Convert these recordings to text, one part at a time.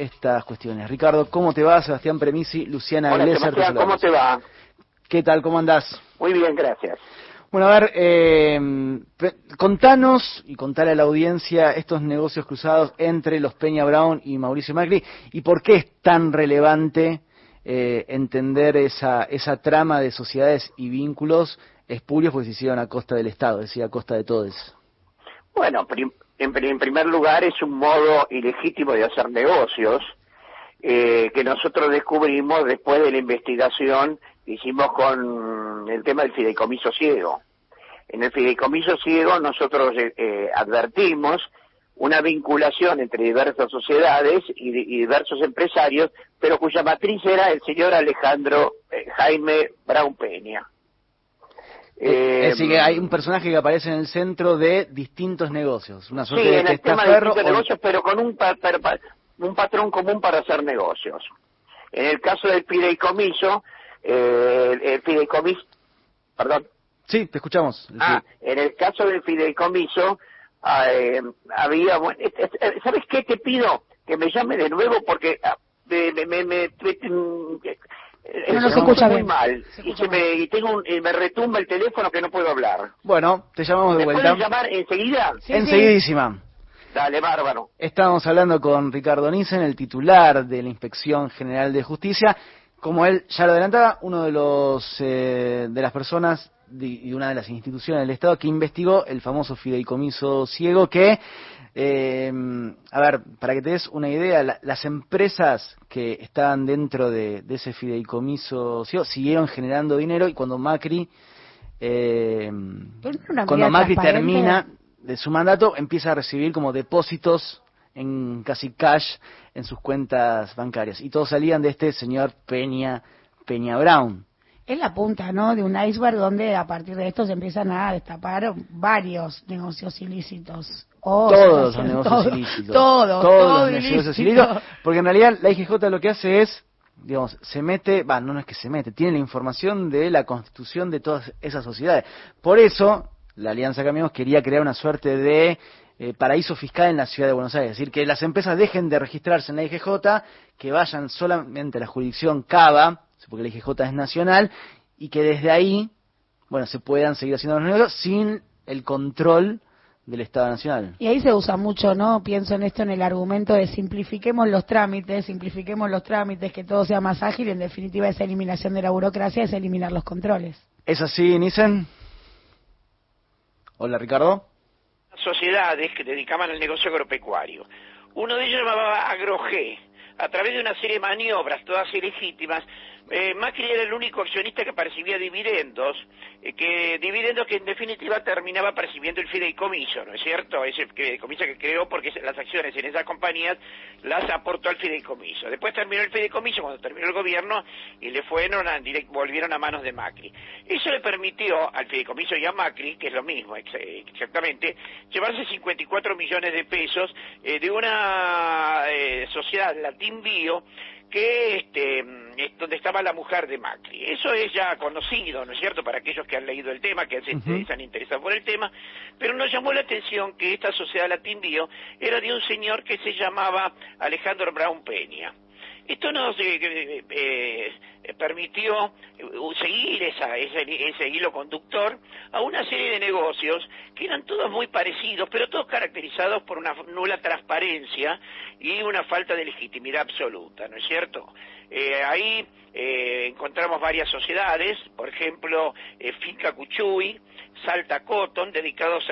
estas cuestiones. Ricardo, ¿cómo te va? Sebastián Premisi, Luciana Hola, Sebastián, ¿cómo te va? ¿Qué tal? ¿Cómo andás? Muy bien, gracias. Bueno, a ver, eh, contanos y contale a la audiencia estos negocios cruzados entre los Peña Brown y Mauricio Macri y por qué es tan relevante eh, entender esa, esa trama de sociedades y vínculos espurios porque se hicieron a costa del Estado, es decir, a costa de todos. Bueno, en, primer lugar es un modo ilegítimo de hacer negocios eh, que nosotros descubrimos después de la investigación que hicimos con el tema del fideicomiso ciego. En el fideicomiso ciego nosotros eh, eh, advertimos una vinculación entre diversas sociedades y, diversos empresarios, pero cuya matriz era el señor Alejandro eh, Jaime Brown Peña. Es decir, que hay un personaje que aparece en el centro de distintos negocios, una suerte sí, de en el tema de distintos negocios, pero con un, un patrón común para hacer negocios. En el caso del fideicomiso, el fideicomiso Perdón. Sí, te escuchamos. Ah, en el caso del fideicomiso, eh, había... ¿Sabes qué te pido? Que me llame de nuevo porque ah, me, me, me, se escucha muy mal y, se me, y tengo un, me retumba el teléfono que no puedo hablar. Bueno, te llamamos de ¿Me vuelta. ¿Puedes llamar enseguida? Enseguidísima. Dale, bárbaro. Estamos hablando con Ricardo Nissen, el titular de la Inspección General de Justicia, como él ya lo adelantaba, uno de los eh, de las personas y una de las instituciones del Estado que investigó el famoso fideicomiso ciego que, eh, a ver, para que te des una idea, las empresas que estaban dentro de, ese fideicomiso siguieron generando dinero y cuando Macri, eh, cuando Macri termina de su mandato, empieza a recibir como depósitos en casi cash en sus cuentas bancarias. Y todos salían de este señor Peña, Peña Brown. Es la punta, ¿no? De un iceberg donde a partir de esto se empiezan a destapar varios negocios ilícitos. Todos los negocios ilícitos. Todos, todos los negocios ilícitos. Porque en realidad la IGJ lo que hace es, digamos, se mete, va, no, no es que se mete, tiene la información de la constitución de todas esas sociedades. Por eso, la Alianza Caminos quería crear una suerte de eh, paraíso fiscal en la ciudad de Buenos Aires. Es decir, que las empresas dejen de registrarse en la IGJ, que vayan solamente a la jurisdicción CABA, porque la IGJ es nacional, y que desde ahí, bueno, se puedan seguir haciendo los negocios sin el control del Estado Nacional. Y ahí se usa mucho, ¿no? Pienso en esto en el argumento de simplifiquemos los trámites, simplifiquemos los trámites, que todo sea más ágil, en definitiva esa eliminación de la burocracia es eliminar los controles. ¿Es así, Nissen? Hola, Ricardo sociedades que dedicaban al negocio agropecuario. Uno de ellos llamaba AgroG. A través de una serie de maniobras, todas ilegítimas, eh, Macri era el único accionista que percibía dividendos, eh, que dividendos que en definitiva terminaba percibiendo el fideicomiso, ¿no es cierto? Ese fideicomiso que creó porque las acciones en esas compañías las aportó al fideicomiso. Después terminó el fideicomiso cuando terminó el gobierno y le fueron a, volvieron a manos de Macri. Eso le permitió al fideicomiso y a Macri, que es lo mismo exactamente, llevarse 54 millones de pesos eh, de una sociedad, Latin Que este, es donde estaba la mujer de Macri. Eso es ya conocido, ¿no es cierto?, para aquellos que han leído el tema, que se, han interesado por el tema, pero nos llamó la atención que esta sociedad Bio era de un señor que se llamaba Alejandro Brown Peña. Esto nos eh, eh, permitió seguir esa, ese, hilo conductor a una serie de negocios que eran todos muy parecidos, pero todos caracterizados por una nula transparencia y una falta de legitimidad absoluta, ¿no es cierto? Eh, ahí encontramos varias sociedades, por ejemplo, Finca Cuchuy, Salta Cotton, dedicados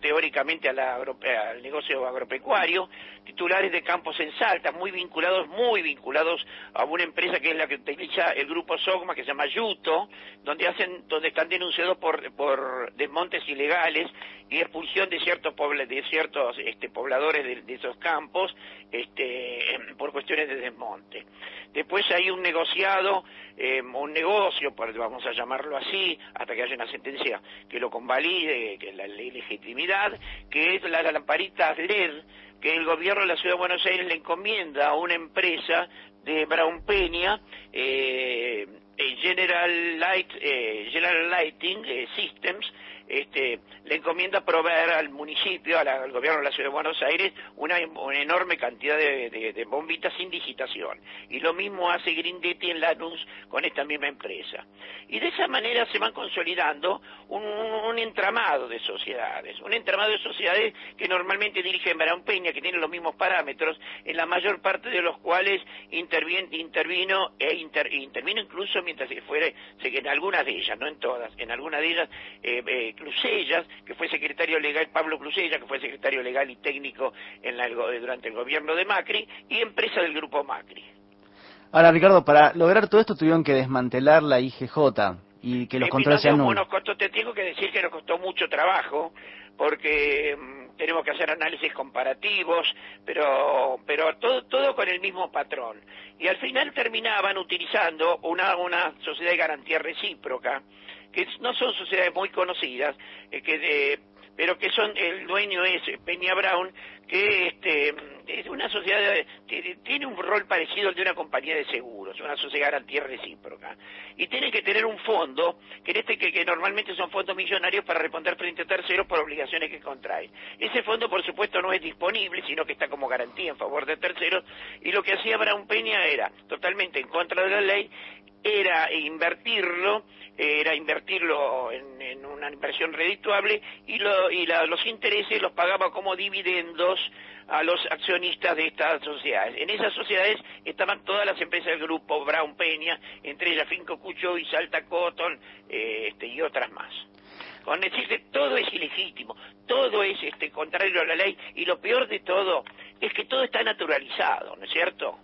teóricamente al negocio agropecuario, titulares de campos en Salta, muy vinculados, muy vinculados a una empresa que es la que utiliza el grupo Sogma, que se llama Yuto, donde hacen, donde están denunciados por, por desmontes ilegales y expulsión de ciertos de ciertos este, pobladores de, esos campos este, por cuestiones de desmonte. Después hay un negociado, eh, un negocio, vamos a llamarlo así, hasta que haya una sentencia que lo convalide, que la legitimidad, que es las lamparitas LED que el gobierno de la Ciudad de Buenos Aires le encomienda a una empresa de Brown Peña, eh, eh, General, Light, General Lighting Systems, este, le encomienda proveer al municipio, al gobierno de la Ciudad de Buenos Aires, una, enorme cantidad de, bombitas sin digitación. Y lo mismo hace Grindetti en Lanús con esta misma empresa. Y de esa manera se van consolidando un, entramado de sociedades, un entramado de sociedades que normalmente dirigen Barón Peña, que tiene los mismos parámetros, en la mayor parte de los cuales intervino e intervino incluso mientras se fuere, en algunas de ellas, no en todas, en algunas de ellas, eh, eh, que fue secretario legal, Pablo Clusellas, que fue secretario legal y técnico en la, durante el gobierno de Macri, y empresa del grupo Macri. Ahora, Ricardo, para lograr todo esto tuvieron que desmantelar la IGJ y que los controles sean nos costó, te tengo que decir que nos costó mucho trabajo, porque mm, tenemos que hacer análisis comparativos, pero, pero todo, todo con el mismo patrón. Y al final terminaban utilizando una, una sociedad de garantía recíproca, que no son sociedades muy conocidas, eh, que pero que son el dueño es Peña Brown, que este, es una sociedad, tiene un rol parecido al de una compañía de seguros, una sociedad de garantía recíproca, y tiene que tener un fondo, que en este que, normalmente son fondos millonarios para responder frente a terceros por obligaciones que contraen. Ese fondo, por supuesto, no es disponible, sino que está como garantía en favor de terceros, y lo que hacía Brown Peña era totalmente en contra de la ley, era invertirlo era invertirlo en, una inversión redituable y, los intereses los pagaba como dividendos a los accionistas de estas sociedades. En esas sociedades estaban todas las empresas del grupo Brown Peña, entre ellas Finco Cucho y Salta Cotton eh, este, y otras más. Con decirte, todo es ilegítimo, todo es este, contrario a la ley y lo peor de todo es que todo está naturalizado, ¿no es cierto?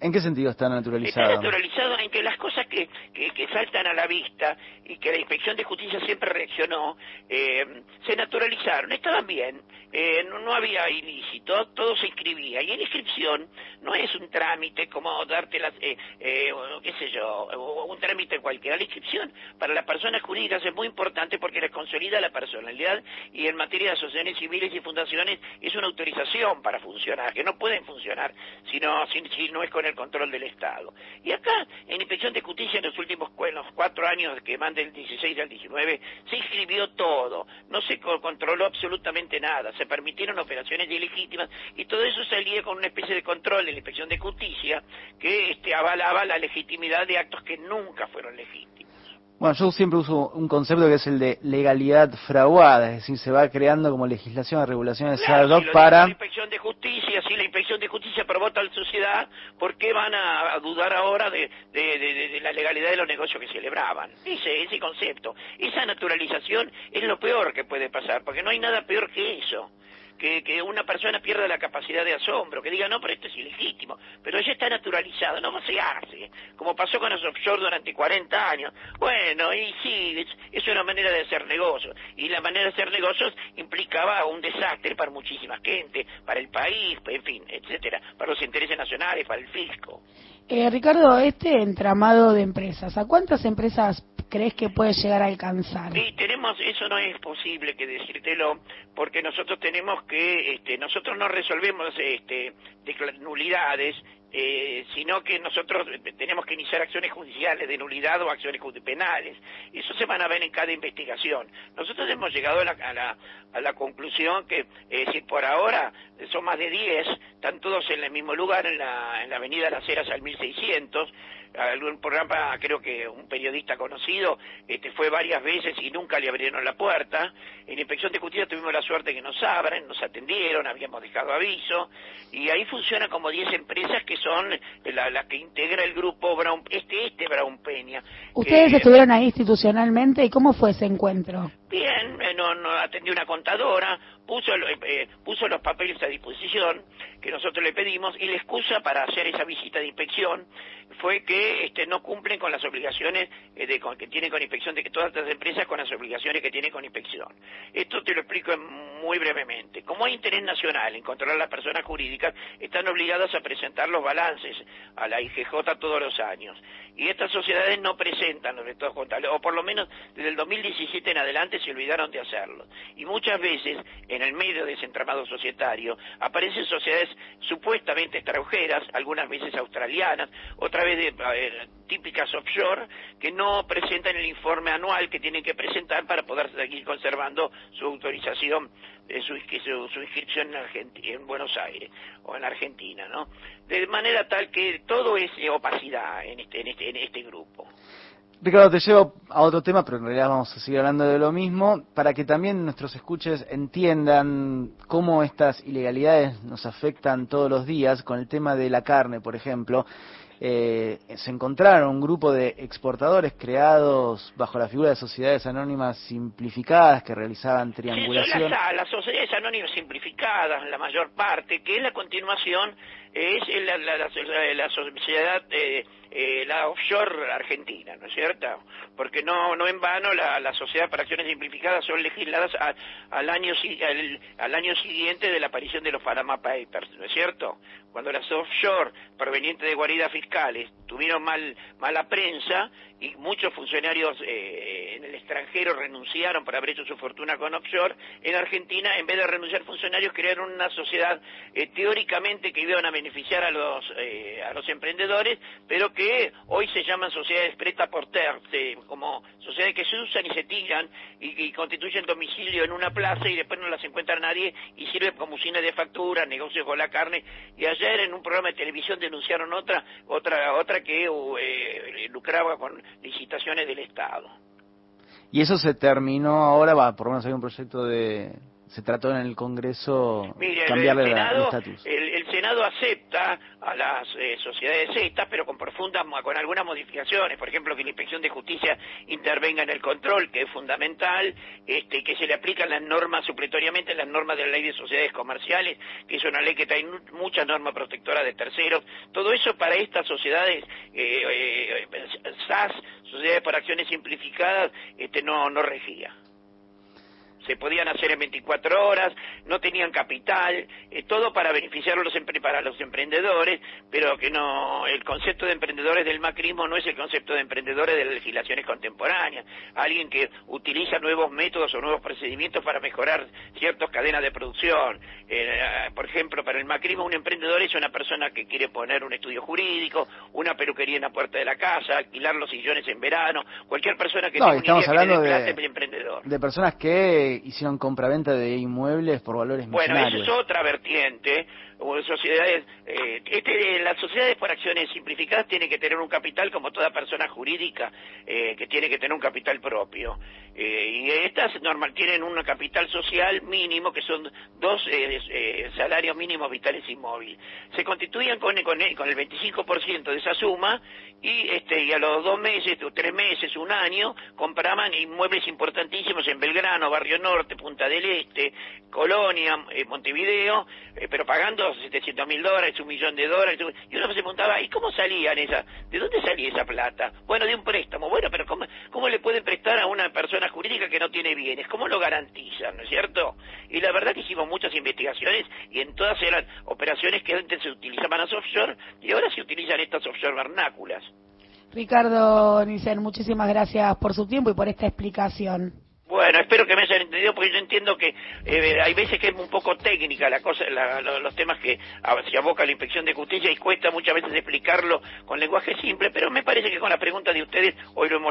¿En qué sentido está naturalizado? Está naturalizado en que las cosas que, que, saltan a la vista y que la Inspección de Justicia siempre reaccionó, eh, se naturalizaron, estaban bien, eh, no, había ilícito, todo se inscribía. Y en inscripción no es un trámite como darte las, eh, eh qué sé yo, un trámite cualquiera. La inscripción para las personas jurídicas es muy importante porque les consolida la personalidad y en materia de asociaciones civiles y fundaciones es una autorización para funcionar, que no pueden funcionar si no, si, si no es con el control del Estado. Y acá, en Inspección de Justicia, en los últimos cuatro años que van del 16 al 19, se inscribió todo, no se controló absolutamente nada, se permitieron operaciones ilegítimas y todo eso salía con una especie de control de la Inspección de Justicia que este, avalaba la legitimidad de actos que nunca fueron legítimos. Bueno, yo siempre uso un concepto que es el de legalidad fraguada, es decir, se va creando como legislación, regulaciones claro, para... La Inspección de Justicia, si la Inspección de Justicia aprobó tal sociedad, ¿por qué van a, dudar ahora de, la legalidad de los negocios que celebraban? Ese, ese concepto, esa naturalización es lo peor que puede pasar, porque no hay nada peor que eso que, que, una persona pierda la capacidad de asombro, que diga, no, pero esto es ilegítimo, pero ya está naturalizado, no se hace, como pasó con los offshore durante 40 años. Bueno, y sí, es, una manera de hacer negocios, y la manera de hacer negocios implicaba un desastre para muchísima gente, para el país, en fin, etcétera, para los intereses nacionales, para el fisco. Eh, Ricardo, este entramado de empresas, ¿a cuántas empresas crees que puede llegar a alcanzar? Sí, tenemos, eso no es posible que decírtelo, porque nosotros tenemos que, este, nosotros no resolvemos este, nulidades, eh, sino que nosotros tenemos que iniciar acciones judiciales de nulidad o acciones penales. Eso se van a ver en cada investigación. Nosotros hemos llegado a la, a la, conclusión que, eh, si por ahora son más de 10, están todos en el mismo lugar, en la, en la avenida Las Heras al 1600, algún programa, creo que un periodista conocido, este, fue varias veces y nunca le abrieron la puerta. En inspección de justicia tuvimos la suerte que nos abran, nos atendieron, habíamos dejado aviso, y ahí funciona como 10 empresas que son las la que integra el grupo Brown, este, este Brown Peña. ¿Ustedes estuvieron ahí institucionalmente y cómo fue ese encuentro? Bien, eh, no, no, atendió una contadora, puso, eh, puso los papeles a disposición que nosotros le pedimos y la excusa para hacer esa visita de inspección fue que este, no cumplen con las obligaciones eh, que tienen con inspección, de que todas las empresas con las obligaciones que tienen con inspección. Esto te lo explico muy brevemente. Como hay interés nacional en controlar a las personas jurídicas, están obligadas a presentar los balances a la IGJ todos los años. Y estas sociedades no presentan los estados contables, o por lo menos desde el 2017 en adelante se olvidaron de hacerlo. Y muchas veces, en el medio de ese entramado societario, aparecen sociedades supuestamente extranjeras, algunas veces australianas, otra vez de, típicas offshore, que no presentan el informe anual que tienen que presentar para poder seguir conservando su autorización, de su, su, inscripción en, en Buenos Aires o en Argentina, ¿no? De manera tal que todo es opacidad en este, en este, en este grupo. Ricardo, te llevo a otro tema, pero en realidad vamos a seguir hablando de lo mismo, para que también nuestros escuches entiendan cómo estas ilegalidades nos afectan todos los días, con el tema de la carne, por ejemplo. Eh, se encontraron un grupo de exportadores creados bajo la figura de sociedades anónimas simplificadas que realizaban triangulación. Sí, las, sociedades anónimas simplificadas, la mayor parte, que es la continuación, es la, la sociedad... Eh, eh, la offshore argentina, ¿no es cierto? Porque no, no en vano la, la Sociedad para Acciones Simplificadas son legisladas al, año, al, al, año siguiente de la aparición de los Panama Papers, ¿no es cierto? Cuando las offshore provenientes de guaridas fiscales tuvieron mal, mala prensa y muchos funcionarios eh, en el extranjero renunciaron por haber hecho su fortuna con offshore, en Argentina, en vez de renunciar funcionarios, crearon una sociedad eh, teóricamente que iban a beneficiar a los, a los emprendedores, pero que hoy se llaman sociedades preta por terce, como sociedades que se usan y se tiran y, constituyen domicilio en una plaza y después no las encuentra nadie y sirven como usina de factura, negocios con la carne. Y ayer en un programa de televisión denunciaron otra, otra, otra que eh, lucraba con licitaciones del Estado. Y eso se terminó ahora, va, por lo menos hay un proyecto de, se trató en el Congreso cambiarle el, estatus. El, Senado acepta a las eh, sociedades estas, pero con profundas, con algunas modificaciones, por ejemplo, que la Inspección de Justicia intervenga en el control, que es fundamental, este, que se le aplican las normas supletoriamente, las normas de la Ley de Sociedades Comerciales, que es una ley que trae muchas normas protectoras de terceros. Todo eso para estas sociedades eh, eh, SAS, sociedades por acciones simplificadas, este, no, no regía se podían hacer en 24 horas, no tenían capital, eh, todo para beneficiar a los, para los emprendedores, pero que no, el concepto de emprendedores del macrismo no es el concepto de emprendedores de las legislaciones contemporáneas, alguien que utiliza nuevos métodos o nuevos procedimientos para mejorar ciertas cadenas de producción. Eh, por ejemplo, para el macrismo un emprendedor es una persona que quiere poner un estudio jurídico, una peluquería en la puerta de la casa, alquilar los sillones en verano, cualquier persona que tenga una idea hablando de, de emprendedor. De personas que hicieron compraventa de inmuebles por valores Bueno, eso es otra vertiente. Sociedades, eh, este, las sociedades por acciones simplificadas tienen que tener un capital como toda persona jurídica eh, que tiene que tener un capital propio. Eh, y estas normal tienen un capital social mínimo que son dos salarios mínimos vitales y móviles se constituyen con, con, con el 25% de esa suma y este y a los dos meses tres meses un año compraban inmuebles importantísimos en Belgrano Barrio Norte Punta del Este Colonia Montevideo pero pagando 700 mil dólares, un millón de dólares, y uno se preguntaba, ¿y cómo salían esas? ¿De dónde salía esa plata? Bueno, de un préstamo. Bueno, pero ¿cómo, cómo le pueden prestar a una persona jurídica que no tiene bienes? ¿Cómo lo garantizan, no es cierto? Y la verdad que hicimos muchas investigaciones y en todas eran operaciones que antes se utilizaban las offshore y ahora se utilizan estas offshore vernáculas. Ricardo Nicer, muchísimas gracias por su tiempo y por esta explicación. Bueno, espero que me hayan entendido porque yo entiendo que eh, hay veces que es un poco técnica la cosa, los temas que se aboca la inspección de justicia y cuesta muchas veces explicarlo con lenguaje simple, pero me parece que con la pregunta de ustedes hoy lo hemos